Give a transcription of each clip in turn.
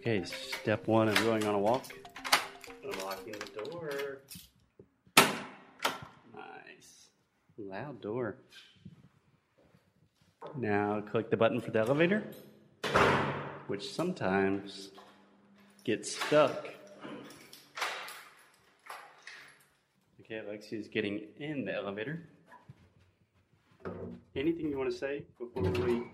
Okay, step one of going on a walk. Unlocking the door. Nice. Loud door. Now click the button for the elevator, which sometimes gets stuck. Okay, Alexia is getting in the elevator. Anything you want to say before we?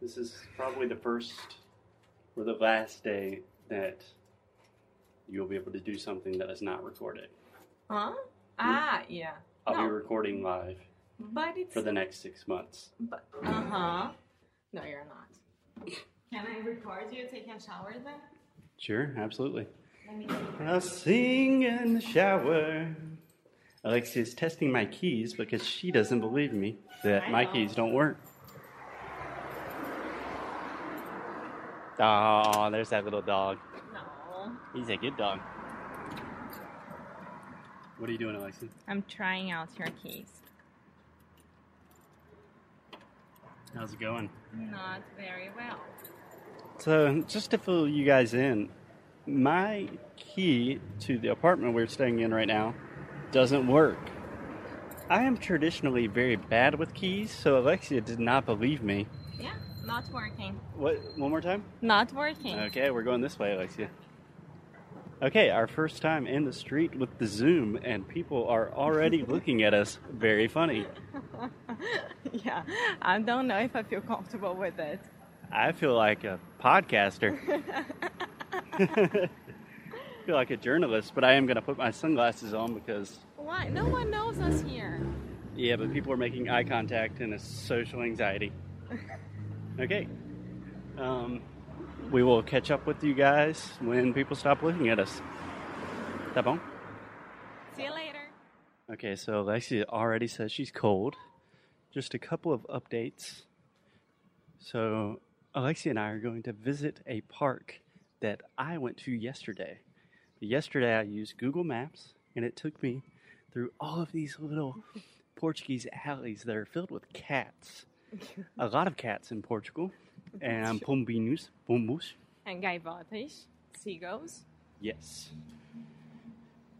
This is probably the first or the last day that you'll be able to do something that is not recorded. Huh? Ah, yeah. I'll No. be recording live But it's. for the next six months. But, uh huh. No, you're not. Can I record you taking a shower then? Sure, absolutely. Let me I'll sing in the shower. Alexia's testing my keys because she doesn't believe me that I my know. keys don't work. Oh, there's that little dog. No. He's a good dog. What are you doing, Alexia? I'm trying out your keys. How's it going? Not very well. So, just to fill you guys in, my key to the apartment we're staying in right now doesn't work. I am traditionally very bad with keys, so Alexia did not believe me. Not working. What? One more time? Not working. Okay, we're going this way, Alexia. Okay, our first time in the street with the Zoom, and people are already looking at us very funny. yeah, I don't know if I feel comfortable with it. I feel like a podcaster. I feel like a journalist, but I am going to put my sunglasses on because, Why? No one knows us here. yeah, but people are making eye contact and it's social anxiety. Okay. Um, we will catch up with you guys when people stop looking at us. Tá bom? See you later. Okay, so Alexia already says she's cold. Just a couple of updates. So, Alexia and I are going to visit a park that I went to yesterday. Yesterday, I used Google Maps, and it took me through all of these little Portuguese alleys that are filled with cats. A lot of cats in Portugal, and pombinhos, pombos. And gaivotas, seagulls. Yes.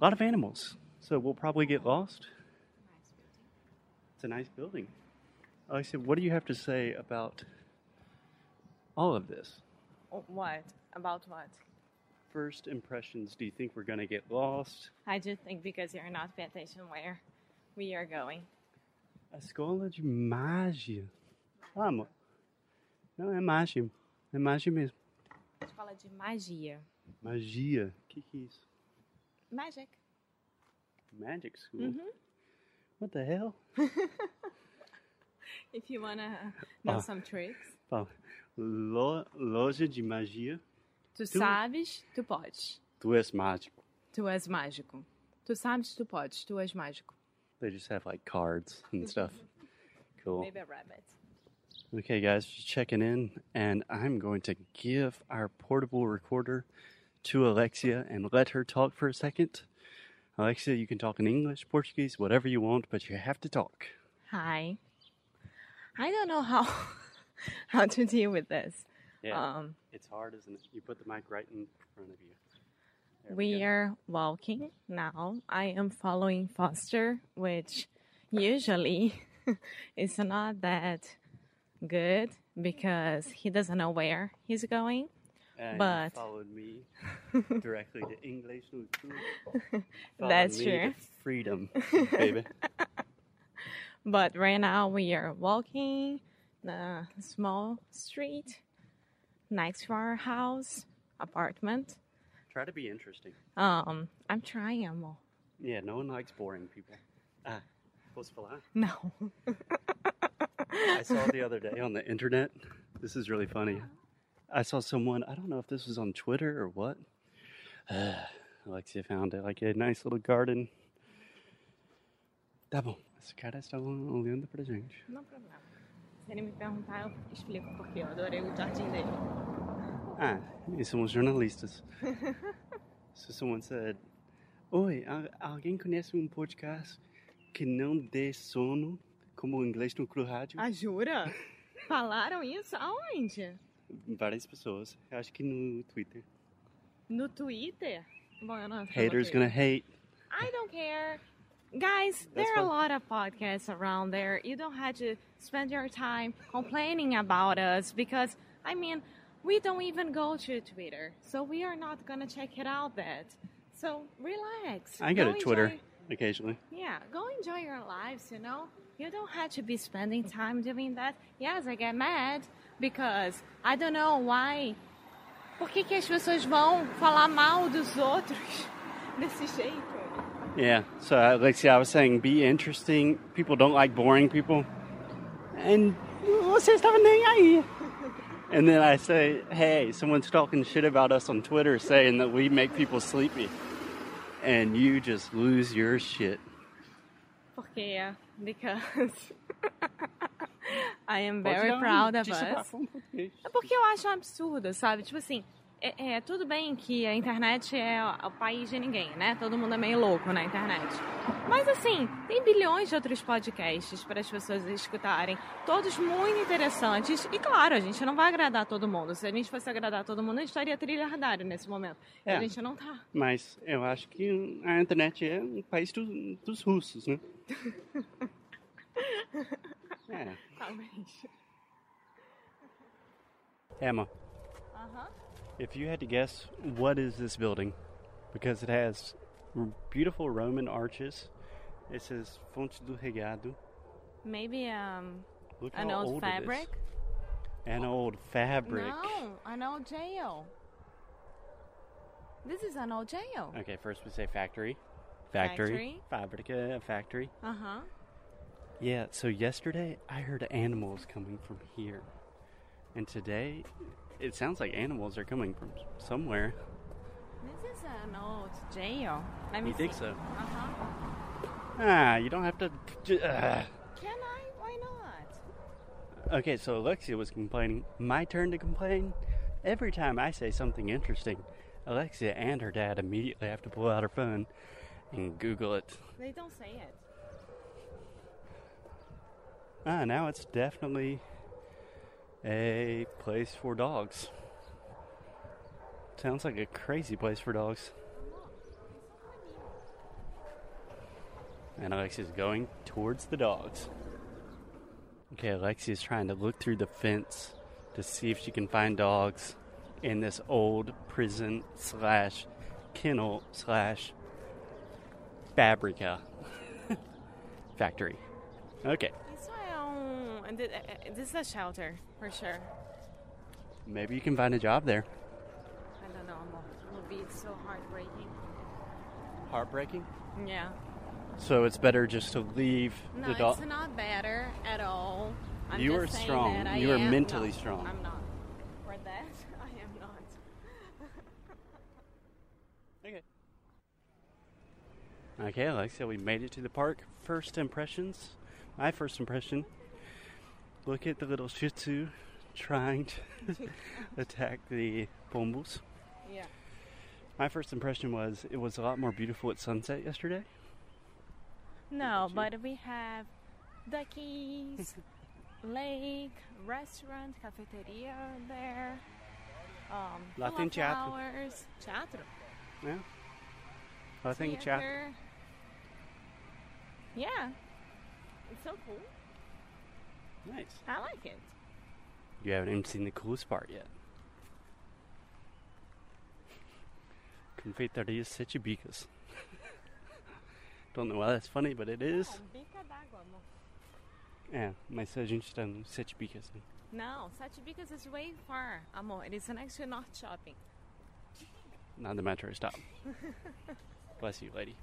A lot of animals. So we'll probably get lost. Nice. It's a nice building. I said, what do you have to say about all of this? What? About what? First impressions, do you think we're going to get lost? I just think because you're not paying attention where we are going. A escola de magia. Vamos. Não é mágia. É mágia mesmo. Escola de magia. Magia. O que, que é isso? Magic. Magic school. Mhm. What the hell? If you wanna know Ah. some tricks. Fala. Lo, loja de magia. Tu Tu- sabes, tu podes. Tu és mágico. Tu és mágico. Tu sabes, tu podes. Tu és mágico. They just have like cards and stuff. Cool. Maybe a rabbit. Okay, guys, just checking in, and I'm going to give our portable recorder to Alexia and let her talk for a second. Alexia, you can talk in English, Portuguese, whatever you want, but you have to talk. Hi. I don't know how how to deal with this. Yeah, Um, it's hard, isn't it? You put the mic right in front of you. There we go. are walking now. I am following Foster, which usually is not that good because he doesn't know where he's going. And you but- followed me directly to English. no school. Followed That's me to true. freedom, baby. But right now we are walking the small street next to our house apartment. Try to be interesting. Um, I'm trying, amor. Yeah, no one likes boring people. Ah, posso falar? No. I saw the other day on the internet. This is really funny. I saw someone, I don't know if this was on Twitter or what. Alexia found it, like a nice little garden. Tá bom, esse cara está olhando pra gente. Não problema. Se ele me perguntar, eu explico porque eu adorei o jardim dele. Ah, e somos jornalistas. so someone said, Oi, alguém conhece um podcast que não dê sono, como inglês no Cru Rádio? Ah, jura? Falaram isso? Aonde? Várias pessoas. Acho que no Twitter. No Twitter? Bom, eu não Haters gonna hate. I don't care. Guys, That's there are a lot of podcasts around there. You don't have to spend your time complaining about us because, I mean, we don't even go to Twitter. So we are not to check it out that. So relax. I go to enjoy- Twitter occasionally. Yeah, go enjoy your lives, you know? You don't have to be spending time doing that. Yes, I get mad because I don't know why. Por que, que as pessoas vão falar mal dos outros desse jeito? Yeah. So, uh, Alexia, I was saying, be interesting. People don't like boring people. And você estava nem aí. And then I say, hey, someone's talking shit about us on Twitter saying that we make people sleepy. And you just lose your shit. Porque, because I am very proud of us. É porque eu acho um absurdo, sabe? Tipo assim, é, é, tudo bem que a internet é o país de ninguém, né? Todo mundo é meio louco na internet. Mas assim, tem bilhões de outros podcasts para as pessoas escutarem, todos muito interessantes. E claro, a gente não vai agradar todo mundo. Se a gente fosse agradar todo mundo, a gente estaria trilhardário nesse momento. É. a gente não tá. Mas eu acho que a internet é um país do- dos russos, né? é. Talvez. Emma, Aham. If you had to guess, what is this building? Because it has beautiful Roman arches. It says Fonte do Regado. Maybe um, an old old fabric? An old fabric. No, an old jail. This is an old jail. Okay, first we say factory. Factory. Fabrica, factory. Uh huh. Yeah, so yesterday I heard animals coming from here. And today it sounds like animals are coming from somewhere. This is an old jail. Let me You think see. so? Uh huh. Ah, you don't have to. Uh. Can I? Why not? Okay, so Alexia was complaining. My turn to complain. Every time I say something interesting, Alexia and her dad immediately have to pull out her phone and Google it. They don't say it. Ah, now it's definitely a place for dogs. Sounds like a crazy place for dogs. And Alexia's going towards the dogs. Okay, Alexia's trying to look through the fence to see if she can find dogs in this old prison slash kennel slash fabrica factory. Okay. And thi- uh, This is a shelter for sure. maybe you can find a job there. I don't know. amor. It'll be so heartbreaking. Heartbreaking. Yeah. So it's better just to leave No, the dog. it's not better at all. I'm You are strong. You are mentally strong. I'm not. For that, I am not. Okay. Okay, Alexia, we made it to the park. First impressions. My first impression. Look at the little Shih Tzu trying to attack the pombos. Yeah. My first impression was it was a lot more beautiful at sunset yesterday. No, but we have duckies, lake, restaurant, cafeteria there. Um, Lá full teatro. flowers. Teatro. Yeah. Latin. Theater. Yeah. It's so cool. Nice. I like it. You haven't even seen the coolest part yet. Confeitarias Sete Bicas. Don't know why that's funny, but it is. Oh, bica d'água, amor. É, mas a gente está no Sete Bicas. Né? No, Sete Bicas is way far, amor. It is next to North Shopping. Not the metro stop. Bless you, lady.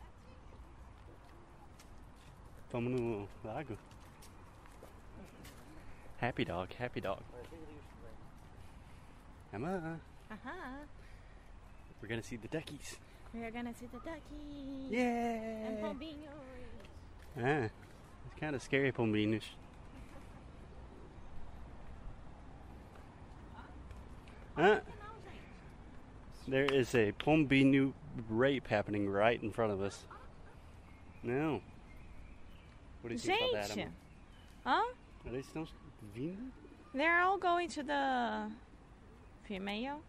Vamos no lago? Happy dog, happy dog. Emma, Uh-huh. we're gonna see the duckies. We are gonna see the duckies. Yeah. And Yeah! Ah, it's kind of scary, Pombinhos. Ah, there is a Pombinho rape happening right in front of us. No. What do you think about that? Gente. Emma? Huh? Are they They're all going to the female.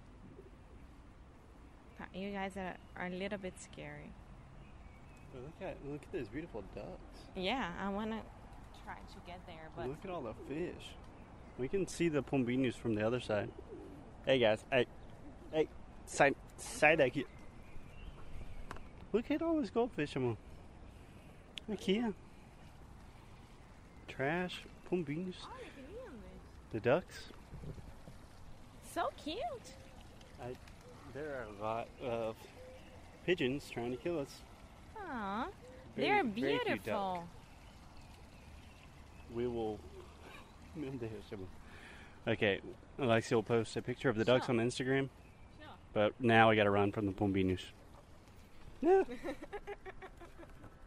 Uh, You guys are, are a little bit scary. But look at look at those beautiful ducks. Yeah, I want to try to get there, but Look at all the fish. We can see the pombinus from the other side. Hey guys, hey, hey, side side aqui. Look at all this goldfish, amor. Aqui, ó. Trash, pombinus, the ducks. so cute. I, there are a lot of pigeons trying to kill us. Aw, they're very cute duck. beautiful. We will. Okay, Alexia will post a picture of the ducks Sure. on Instagram. Sure. But now we got to run from the pombinus. No.